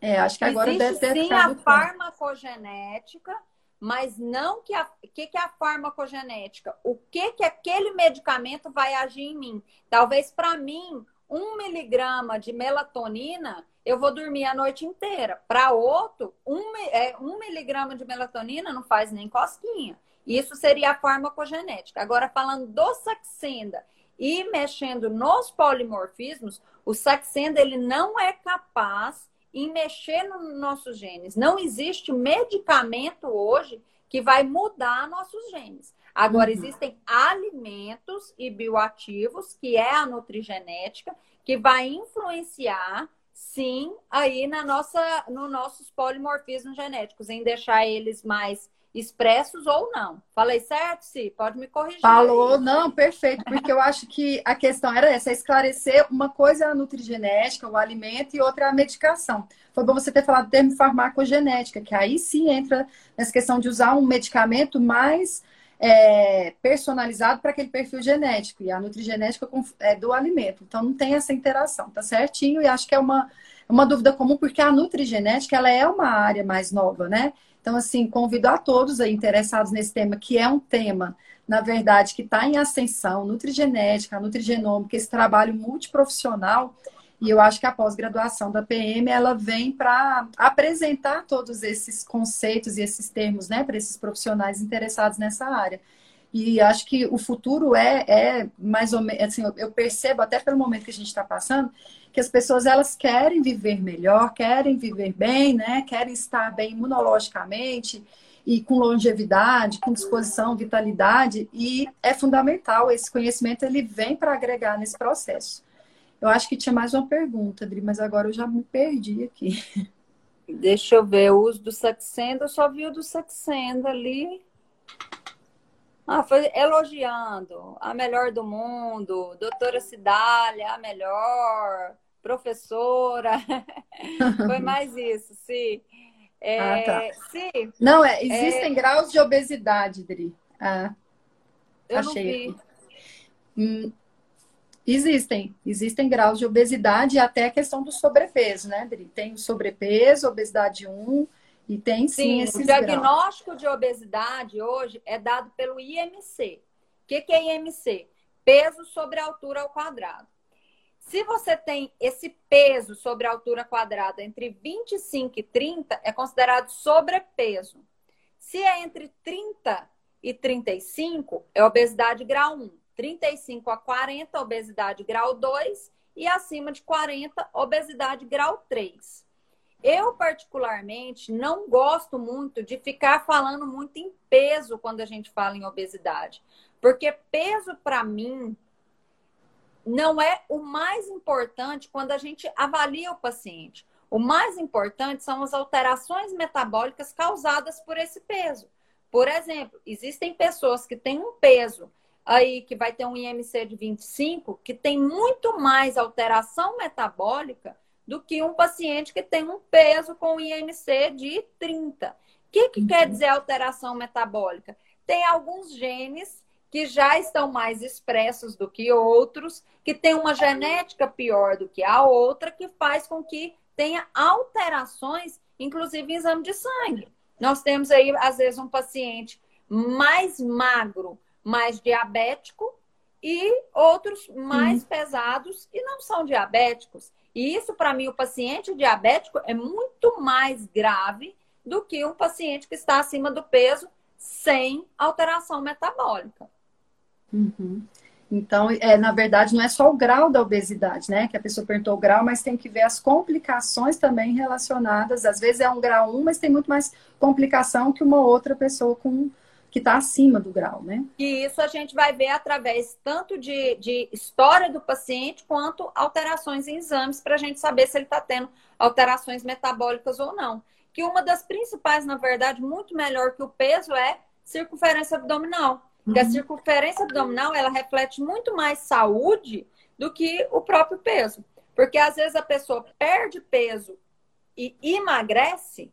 S3: É, acho que agora
S2: Existe,
S3: deve ter
S2: sim a farmacogenética, mas não que a que, que é a farmacogenética? O que que aquele medicamento vai agir em mim? Talvez para mim um miligrama de melatonina eu vou dormir a noite inteira. Para outro, um, é, um miligrama de melatonina não faz nem cosquinha. Isso seria a farmacogenética. Agora, falando do Saxenda e mexendo nos polimorfismos, o Saxenda ele não é capaz em mexer nos nossos genes. Não existe medicamento hoje que vai mudar nossos genes. Agora, uhum. existem alimentos e bioativos, que é a nutrigenética, que vai influenciar, sim, aí na nossa, nos nossos polimorfismos genéticos, em deixar eles mais expressos ou não. Falei certo, Si? Pode me corrigir.
S3: Falou, aí. não, perfeito, porque eu acho que a questão era essa, é esclarecer uma coisa é a nutrigenética, o alimento, e outra é a medicação. Foi bom você ter falado do termo farmacogenética, que aí sim entra nessa questão de usar um medicamento mais é, personalizado para aquele perfil genético, e a nutrigenética é do alimento. Então não tem essa interação, tá certinho, e acho que é uma, uma dúvida comum, porque a nutrigenética ela é uma área mais nova, né? Então, assim, convido a todos aí interessados nesse tema, que é um tema, na verdade, que está em ascensão, nutrigenética, nutrigenômica, esse trabalho multiprofissional. E eu acho que a pós-graduação da PM, ela vem para apresentar todos esses conceitos e esses termos, né, para esses profissionais interessados nessa área. E acho que o futuro é, é mais ou menos, assim, eu percebo até pelo momento que a gente está passando, que as pessoas elas querem viver melhor, querem viver bem, né? Querem estar bem imunologicamente e com longevidade, com disposição, vitalidade, e é fundamental esse conhecimento ele vem para agregar nesse processo. Eu acho que tinha mais uma pergunta, Adri, mas agora eu já me perdi aqui.
S2: Deixa eu ver, o uso do Saxenda, eu só vi o do Saxenda ali. Ah, foi elogiando a melhor do mundo, doutora Cidália, a melhor, professora. foi mais isso, sim. É, ah, tá.
S3: sim. Não, é, existem é... graus de obesidade, Dri. Ah,
S2: eu achei.
S3: Hum, existem, existem graus de obesidade e até a questão do sobrepeso, né, Dri? Tem o sobrepeso, obesidade 1, e tem sim, sim
S2: O diagnóstico graus. de obesidade hoje é dado pelo IMC. O que, que é IMC? Peso sobre altura ao quadrado. Se você tem esse peso sobre a altura quadrada entre 25 e 30, é considerado sobrepeso. Se é entre 30 e 35, é obesidade grau 1. 35 a 40, obesidade grau 2. e acima de 40, obesidade grau 3. Eu, particularmente, não gosto muito de ficar falando muito em peso quando a gente fala em obesidade. Porque peso, para mim, não é o mais importante quando a gente avalia o paciente. O mais importante são as alterações metabólicas causadas por esse peso. Por exemplo, existem pessoas que têm um peso aí que vai ter um IMC de 25, que tem muito mais alteração metabólica do que um paciente que tem um peso com IMC de 30. O que, que uhum. quer dizer alteração metabólica? Tem alguns genes que já estão mais expressos do que outros, que tem uma genética pior do que a outra, que faz com que tenha alterações, inclusive em exame de sangue. Nós temos aí, às vezes, um paciente mais magro, mais diabético, e outros mais pesados e não são diabéticos. E isso, para mim, o paciente diabético é muito mais grave do que um paciente que está acima do peso sem alteração metabólica.
S3: Uhum. Então, é, na verdade, não é só o grau da obesidade, né? Que a pessoa perguntou o grau, mas tem que ver as complicações também relacionadas. Às vezes é um grau 1, mas tem muito mais complicação que uma outra pessoa com que está acima do grau, né?
S2: E isso a gente vai ver através tanto de, de história do paciente quanto alterações em exames para a gente saber se ele está tendo alterações metabólicas ou não. Que uma das principais, na verdade, muito melhor que o peso é circunferência abdominal. Porque a uhum. circunferência abdominal ela reflete muito mais saúde do que o próprio peso. Porque às vezes a pessoa perde peso e emagrece,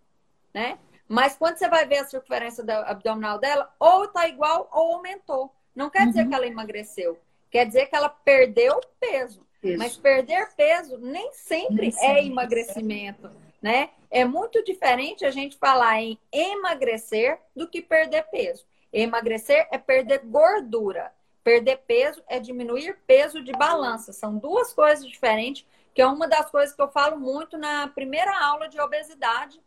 S2: né? Mas quando você vai ver a circunferência abdominal dela, ou está igual ou aumentou. Não quer dizer uhum. que ela emagreceu. Quer dizer que ela perdeu peso. Isso. Mas perder peso nem sempre nem é emagrecimento, né? É muito diferente a gente falar em emagrecer do que perder peso. Emagrecer é perder gordura. Perder peso é diminuir peso de balança. São duas coisas diferentes, que é uma das coisas que eu falo muito na primeira aula de obesidade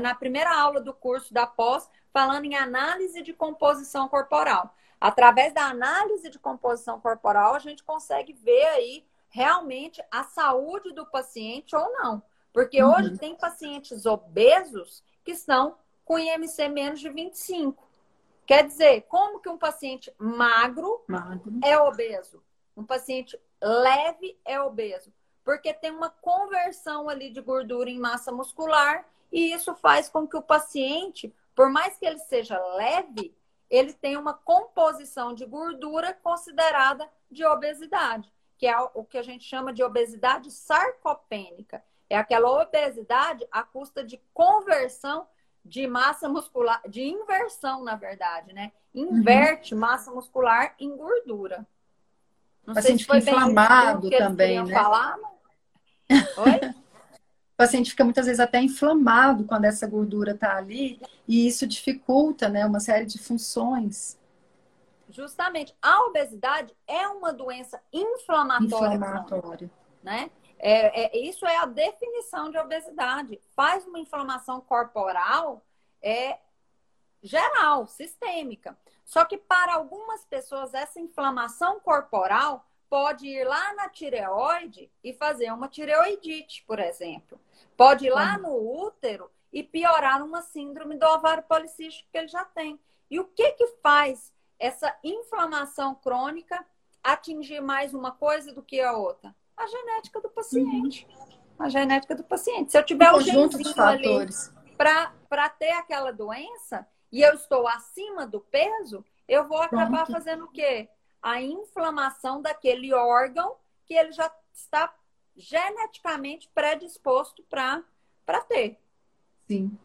S2: na primeira aula do curso da pós, falando em análise de composição corporal. Através da análise de composição corporal, a gente consegue ver aí realmente a saúde do paciente ou não. Porque uhum. hoje tem pacientes obesos que estão com IMC menos de 25. Quer dizer, como que um paciente magro, magro. é obeso? Um paciente leve é obeso? Porque tem uma conversão ali de gordura em massa muscular e isso faz com que o paciente, por mais que ele seja leve, ele tenha uma composição de gordura considerada de obesidade, que é o que a gente chama de obesidade sarcopênica. É aquela obesidade à custa de conversão de massa muscular, de inversão, na verdade, né? Inverte uhum. massa muscular em gordura.
S3: Não o paciente sei se foi inflamado também, né? Falar, mas... Oi? o paciente fica muitas vezes até inflamado quando essa gordura está ali e isso dificulta né, uma série de funções.
S2: Justamente. A obesidade é uma doença inflamatória. Inflamatória. Né? É, é, isso é a definição de obesidade. Faz uma inflamação corporal é, geral, sistêmica. Só que para algumas pessoas, essa inflamação corporal pode ir lá na tireoide e fazer uma tireoidite, por exemplo. Pode ir lá no útero e piorar uma síndrome do ovário policístico que ele já tem. E o que que faz essa inflamação crônica atingir mais uma coisa do que a outra? A genética do paciente. Uhum. A genética do paciente. Se eu tiver um conjunto de fatores para ter aquela doença e eu estou acima do peso, eu vou acabar Pronto. fazendo o quê? A inflamação daquele órgão que ele já está geneticamente predisposto para ter.
S3: Sim.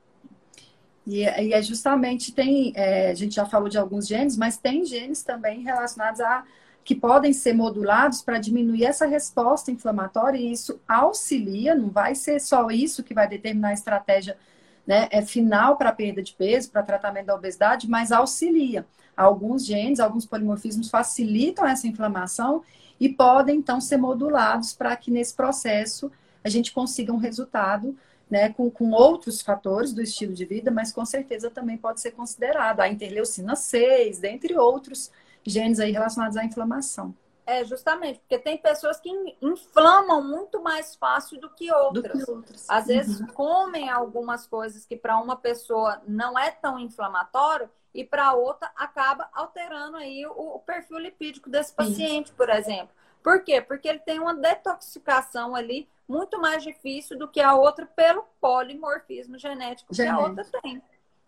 S3: E, e é justamente, tem, é, a gente já falou de alguns genes, mas tem genes também relacionados a que podem ser modulados para diminuir essa resposta inflamatória e isso auxilia, não vai ser só isso que vai determinar a estratégia né, é final para a perda de peso, para tratamento da obesidade, mas auxilia alguns genes, alguns polimorfismos facilitam essa inflamação e podem então ser modulados para que nesse processo a gente consiga um resultado né, com, com outros fatores do estilo de vida, mas com certeza também pode ser considerado a interleucina 6, dentre outros genes aí relacionados à inflamação.
S2: É, justamente, porque tem pessoas que inflamam muito mais fácil do que outras. Do que outras. Às uhum. vezes comem algumas coisas que para uma pessoa não é tão inflamatório e para outra acaba alterando aí o, o perfil lipídico desse paciente, Isso. por exemplo. Por quê? Porque ele tem uma detoxificação ali muito mais difícil do que a outra pelo polimorfismo genético, genético. que a outra tem,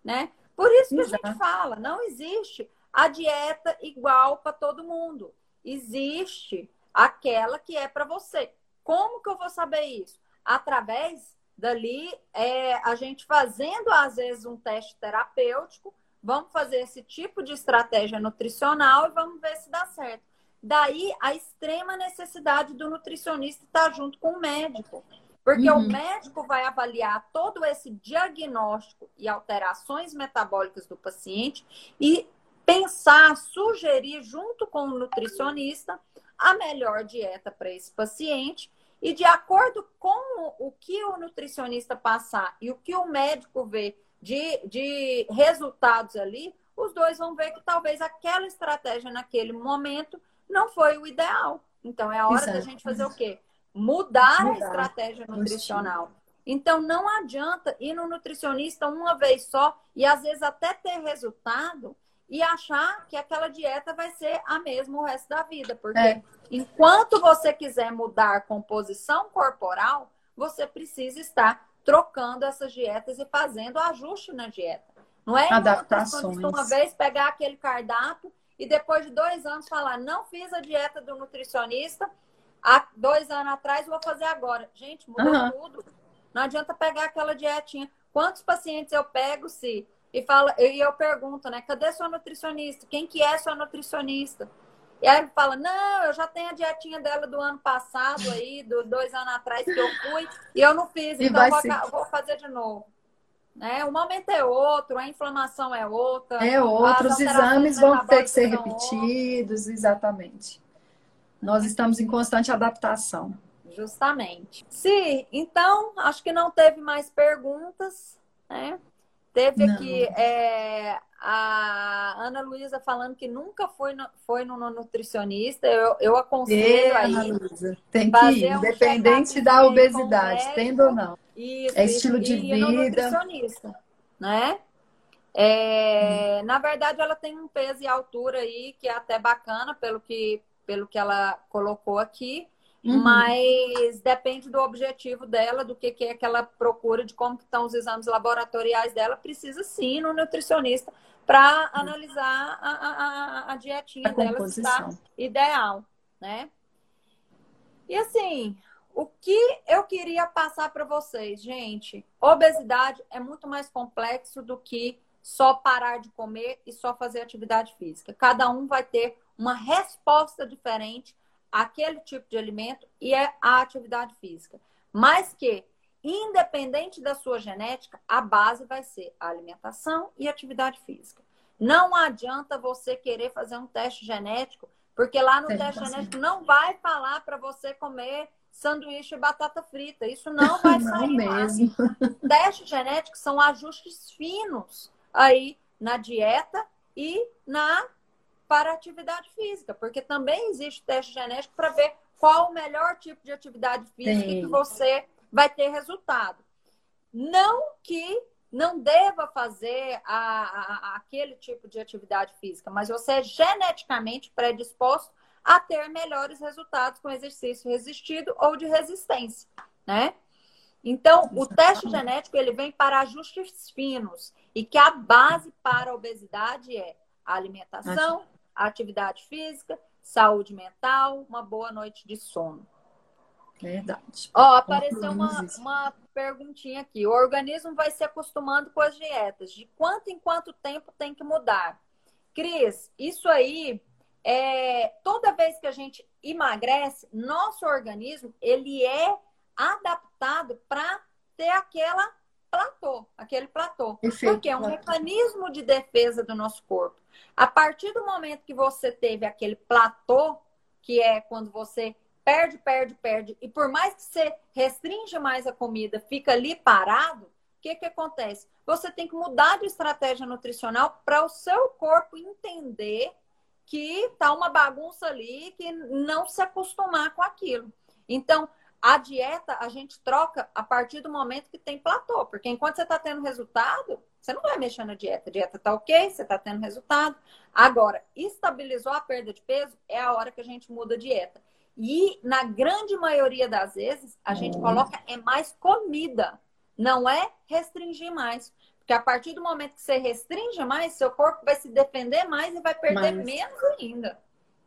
S2: né? Por isso que Exato. a gente fala, não existe a dieta igual para todo mundo existe aquela que é para você. Como que eu vou saber isso? Através dali, é, a gente fazendo às vezes um teste terapêutico, vamos fazer esse tipo de estratégia nutricional e vamos ver se dá certo. Daí a extrema necessidade do nutricionista estar junto com o médico. Porque uhum. o médico vai avaliar todo esse diagnóstico e alterações metabólicas do paciente e pensar, sugerir junto com o nutricionista a melhor dieta para esse paciente e de acordo com o que o nutricionista passar e o que o médico vê de, de resultados ali, os dois vão ver que talvez aquela estratégia naquele momento não foi o ideal. Então é a hora Exato. da gente fazer o quê? Mudar, Mudar a estratégia nutricional. Então não adianta ir no nutricionista uma vez só e às vezes até ter resultado e achar que aquela dieta vai ser a mesma o resto da vida. Porque é. enquanto você quiser mudar a composição corporal, você precisa estar trocando essas dietas e fazendo ajuste na dieta. Não é
S3: adaptações.
S2: Uma vez pegar aquele cardápio e depois de dois anos falar, não fiz a dieta do nutricionista, há dois anos atrás vou fazer agora. Gente, mudou uhum. tudo. Não adianta pegar aquela dietinha. Quantos pacientes eu pego se e fala, e eu pergunto, né? Cadê sua nutricionista? Quem que é sua nutricionista? E aí ele fala, não, eu já tenho a dietinha dela do ano passado aí, do dois anos atrás que eu fui, e eu não fiz, e então vou, vou, fazer de novo. Né? O momento é outro, a inflamação é outra.
S3: É outro, os exames vão ter que ser repetidos, exatamente. Nós estamos em constante adaptação.
S2: Justamente. Sim, então, acho que não teve mais perguntas, né? Teve Não. aqui é, a Ana Luísa falando que nunca foi no, foi no nutricionista. Eu, eu aconselho aí. Ana Luísa,
S3: tem que ir, independente um da obesidade, tendo ou não. Isso, é estilo de vida. No nutricionista,
S2: né? É, hum. Na verdade, ela tem um peso e altura aí que é até bacana, pelo que, pelo que ela colocou aqui. Uhum. Mas depende do objetivo dela, do que, que é que ela procura, de como estão os exames laboratoriais dela. Precisa sim no nutricionista para analisar a, a, a dietinha a dela se está ideal, né? E assim, o que eu queria passar para vocês, gente? Obesidade é muito mais complexo do que só parar de comer e só fazer atividade física. Cada um vai ter uma resposta diferente aquele tipo de alimento e é a atividade física. Mas que, independente da sua genética, a base vai ser a alimentação e atividade física. Não adianta você querer fazer um teste genético, porque lá no teste genético não vai falar para você comer sanduíche e batata frita. Isso não vai sair não mesmo. Testes genéticos são ajustes finos aí na dieta e na para atividade física, porque também existe teste genético para ver qual o melhor tipo de atividade física Sim. que você vai ter resultado. Não que não deva fazer a, a, aquele tipo de atividade física, mas você é geneticamente predisposto a ter melhores resultados com exercício resistido ou de resistência, né? Então, o teste genético ele vem para ajustes finos e que a base para a obesidade é a alimentação, atividade física, saúde mental, uma boa noite de sono.
S3: Verdade.
S2: Ó, apareceu uma, uma perguntinha aqui. O organismo vai se acostumando com as dietas. De quanto em quanto tempo tem que mudar? Cris, isso aí é toda vez que a gente emagrece, nosso organismo ele é adaptado para ter aquela platô, aquele platô. Perfeito. Porque é um mecanismo de defesa do nosso corpo. A partir do momento que você teve aquele platô, que é quando você perde, perde, perde, e por mais que você restringe mais a comida, fica ali parado, o que, que acontece? Você tem que mudar de estratégia nutricional para o seu corpo entender que tá uma bagunça ali, que não se acostumar com aquilo. Então, a dieta a gente troca a partir do momento que tem platô, porque enquanto você está tendo resultado, você não vai mexer na dieta. A dieta está ok, você está tendo resultado. Agora, estabilizou a perda de peso, é a hora que a gente muda a dieta. E na grande maioria das vezes, a gente uhum. coloca é mais comida, não é restringir mais. Porque a partir do momento que você restringe mais, seu corpo vai se defender mais e vai perder mais. menos ainda,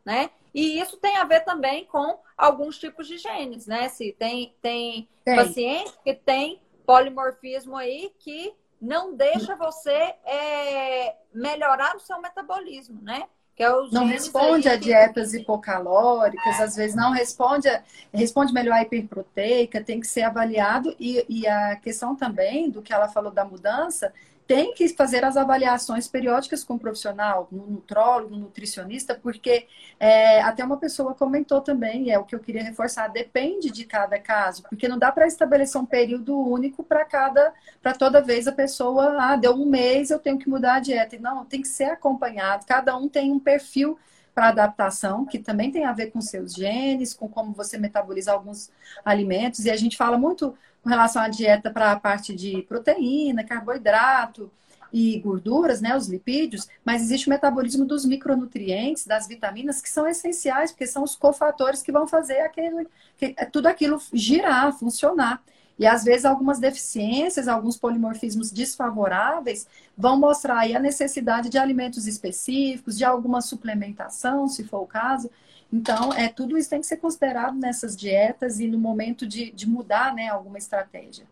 S2: né? E isso tem a ver também com alguns tipos de genes, né? Se tem, tem, tem. paciente que tem polimorfismo aí que não deixa você é, melhorar o seu metabolismo, né?
S3: É não responde a dietas hipocalóricas, às vezes não responde, a, responde melhor a hiperproteica, tem que ser avaliado. E, e a questão também do que ela falou da mudança tem que fazer as avaliações periódicas com o profissional, no nutrólogo, no nutricionista, porque é, até uma pessoa comentou também, é o que eu queria reforçar, depende de cada caso, porque não dá para estabelecer um período único para cada, para toda vez a pessoa, ah, deu um mês, eu tenho que mudar a dieta. Não, tem que ser acompanhado, cada um tem um perfil para adaptação, que também tem a ver com seus genes, com como você metaboliza alguns alimentos, e a gente fala muito com relação à dieta para a parte de proteína, carboidrato e gorduras, né, os lipídios, mas existe o metabolismo dos micronutrientes, das vitaminas, que são essenciais, porque são os cofatores que vão fazer aquele, que, é tudo aquilo girar, funcionar. E às vezes algumas deficiências, alguns polimorfismos desfavoráveis vão mostrar aí a necessidade de alimentos específicos, de alguma suplementação, se for o caso. Então, é, tudo isso tem que ser considerado nessas dietas e no momento de, de mudar né, alguma estratégia.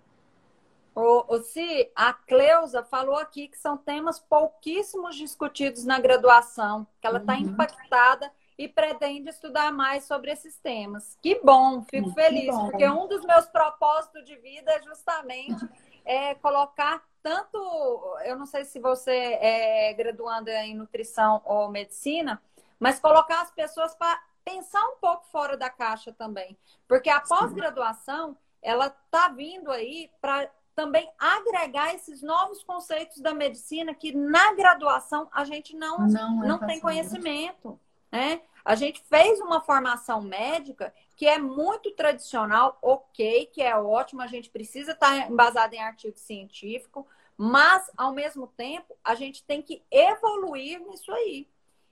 S2: O, o Si, a Cleusa falou aqui que são temas pouquíssimos discutidos na graduação, que ela está uhum. impactada e pretende estudar mais sobre esses temas. Que bom, fico feliz, bom. porque um dos meus propósitos de vida é justamente é, colocar tanto, eu não sei se você é graduanda em nutrição ou medicina, mas colocar as pessoas para pensar um pouco fora da caixa também. Porque a pós-graduação, ela está vindo aí para também agregar esses novos conceitos da medicina que na graduação a gente não, não, é não tem conhecimento. Né? A gente fez uma formação médica que é muito tradicional, ok, que é ótimo, a gente precisa estar tá embasado em artigo científico, mas, ao mesmo tempo, a gente tem que evoluir nisso aí.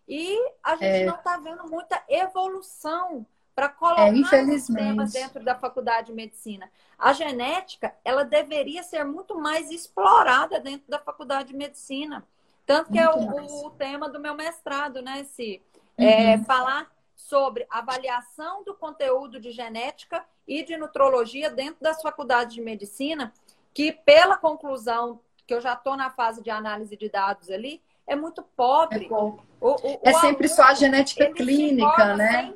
S2: E a gente é... não está vendo muita evolução para colocar é, os temas dentro da faculdade de medicina. A genética, ela deveria ser muito mais explorada dentro da faculdade de medicina. Tanto que é muito é o, o, tema do meu mestrado, né, Si? É, uhum. Falar sobre avaliação do conteúdo de genética e de nutrologia dentro das faculdades de medicina, que pela conclusão, que eu já estou na fase de análise de dados ali, é muito pobre. É, o,
S3: o, é sempre aluno, só a genética clínica, né?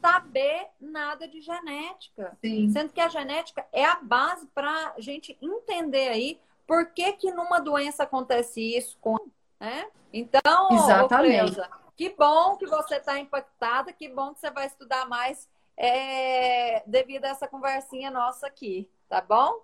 S2: Saber nada de genética. Sim. Sendo que a genética é a base para a gente entender aí por que, que numa doença acontece isso. Com, né? Então, Exatamente. Cleusa, que bom que você está impactada, que bom que você vai estudar mais é, devido a essa conversinha nossa aqui, tá bom?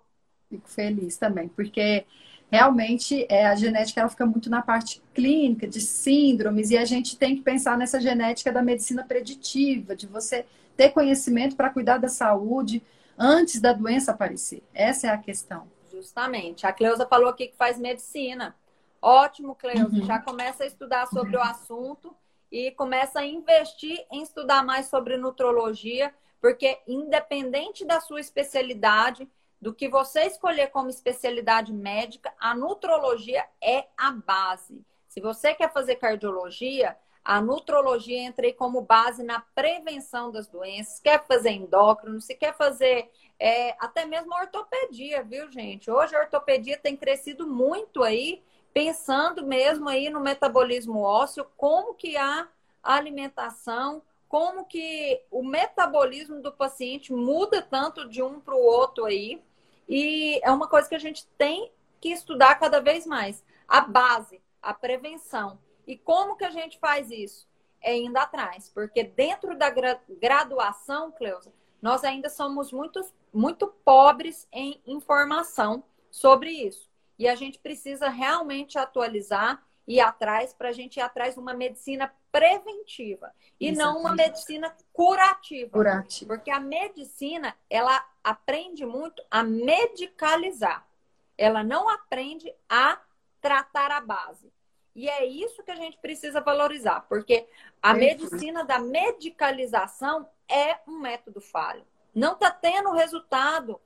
S3: Fico feliz também, porque realmente é, a genética ela fica muito na parte clínica, de síndromes, e a gente tem que pensar nessa genética da medicina preditiva, de você ter conhecimento para cuidar da saúde antes da doença aparecer. Essa é a questão.
S2: Justamente. A Cleusa falou aqui que faz medicina. Ótimo, Cleusa. Uhum. Já começa a estudar sobre uhum. o assunto e começa a investir em estudar mais sobre nutrologia, porque independente da sua especialidade, do que você escolher como especialidade médica, a nutrologia é a base. Se você quer fazer cardiologia, a nutrologia entra aí como base na prevenção das doenças. Quer fazer endócrino, se quer fazer é, até mesmo ortopedia, viu, gente? Hoje a ortopedia tem crescido muito aí, pensando mesmo aí no metabolismo ósseo, como que a alimentação, como que o metabolismo do paciente muda tanto de um para o outro aí. E é uma coisa que a gente tem que estudar cada vez mais. A base, a prevenção. E como que a gente faz isso? É indo atrás. Porque dentro da graduação, Cleusa, nós ainda somos muito, muito pobres em informação sobre isso. E a gente precisa realmente atualizar ir atrás, para a gente ir atrás de uma medicina preventiva e Exatamente. não uma medicina curativa.
S3: Curativa.
S2: Porque a medicina, ela aprende muito a medicalizar. Ela não aprende a tratar a base. E é isso que a gente precisa valorizar, porque a medicina da medicalização é um método falho. Não está tendo resultado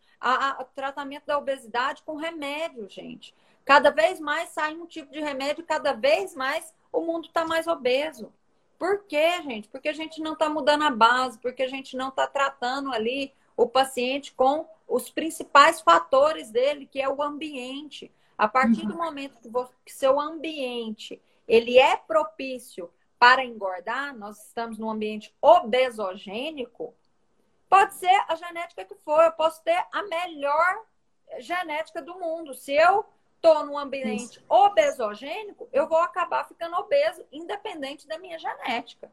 S2: o tratamento da obesidade com remédio, gente. Cada vez mais sai um tipo de remédio, cada vez mais o mundo está mais obeso. Por quê, gente? Porque a gente não está mudando a base, porque a gente não está tratando ali o paciente com os principais fatores dele, que é o ambiente. A partir uhum. do momento que, você, que seu ambiente ele é propício para engordar, nós estamos num ambiente obesogênico, pode ser a genética que for, eu posso ter a melhor genética do mundo. Se eu estou num ambiente Isso. obesogênico, eu vou acabar ficando obeso, independente da minha genética.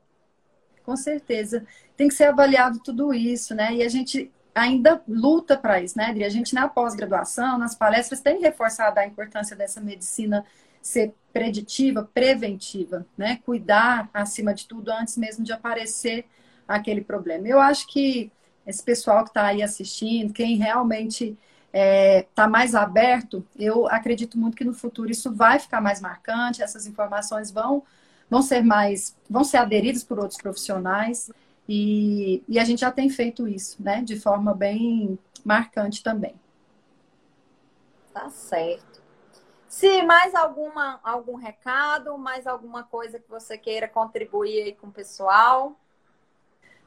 S3: Com certeza. Tem que ser avaliado tudo isso, né? E a gente ainda luta para isso, né, Adri? A gente na pós-graduação, nas palestras, tem reforçado a importância dessa medicina ser preditiva, preventiva, né? Cuidar, acima de tudo, antes mesmo de aparecer aquele problema. Eu acho que esse pessoal que está aí assistindo, quem realmente está é, tá mais aberto, eu acredito muito que no futuro isso vai ficar mais marcante, essas informações vão, vão ser mais, vão ser aderidas por outros profissionais. E, e a gente já tem feito isso, né? De forma bem marcante também.
S2: Tá certo. Se mais alguma, algum recado, mais alguma coisa que você queira contribuir aí com o pessoal?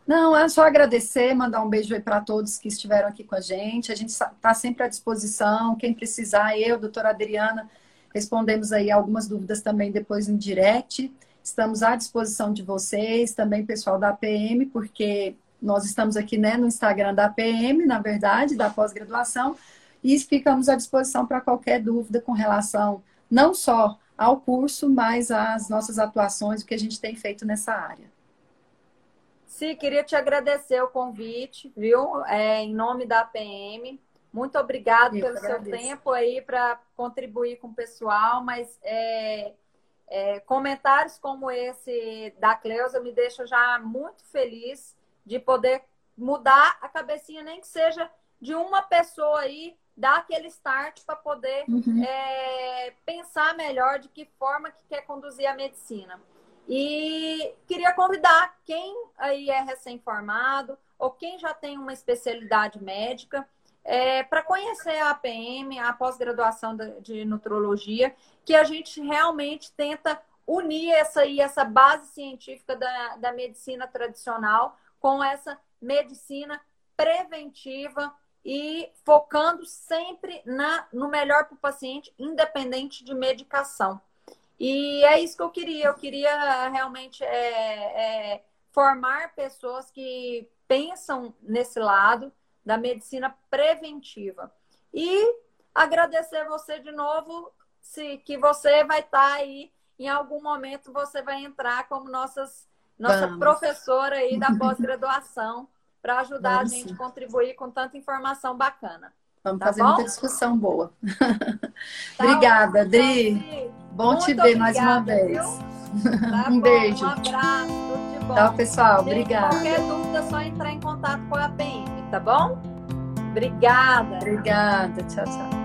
S3: Não, é só agradecer, mandar um beijo aí para todos que estiveram aqui com a gente. A gente está sempre à disposição. Quem precisar, eu, doutora Adriana, respondemos aí algumas dúvidas também depois em direct. Estamos à disposição de vocês, também pessoal da APM, porque nós estamos aqui né, no Instagram da APM, na verdade, da pós-graduação, e ficamos à disposição para qualquer dúvida com relação não só ao curso, mas às nossas atuações, o que a gente tem feito nessa área.
S2: Sim, queria te agradecer o convite, viu? É, em nome da APM. Muito obrigado pelo seu tempo aí para contribuir com o pessoal, mas é, é, comentários como esse da Cleusa me deixam já muito feliz de poder mudar a cabecinha, nem que seja de uma pessoa aí, dar aquele start para poder uhum. é, pensar melhor de que forma que quer conduzir a medicina. E queria convidar quem aí é recém-formado ou quem já tem uma especialidade médica é, para conhecer a APM, a pós-graduação de nutrologia, que a gente realmente tenta unir essa, aí, essa base científica da, da medicina tradicional com essa medicina preventiva e focando sempre na, no melhor para o paciente, independente de medicação. E é isso que eu queria. Eu queria realmente é, é, formar pessoas que pensam nesse lado, da medicina preventiva. E agradecer você de novo, se que você vai estar tá aí em algum momento você vai entrar como nossas nossa Vamos. professora aí da pós-graduação para ajudar Vamos, a gente a contribuir com tanta informação bacana.
S3: Vamos tá fazer bom? muita discussão boa. Tá obrigada, Adri. Bom Muito te ver obrigada, mais uma vez.
S2: Tá um bom, beijo. Um abraço, tudo de bom.
S3: Tchau, pessoal. Obrigada.
S2: Qualquer dúvida, é só entrar em contato com a PM tá bom? Obrigada.
S3: Obrigada. Tchau, tchau.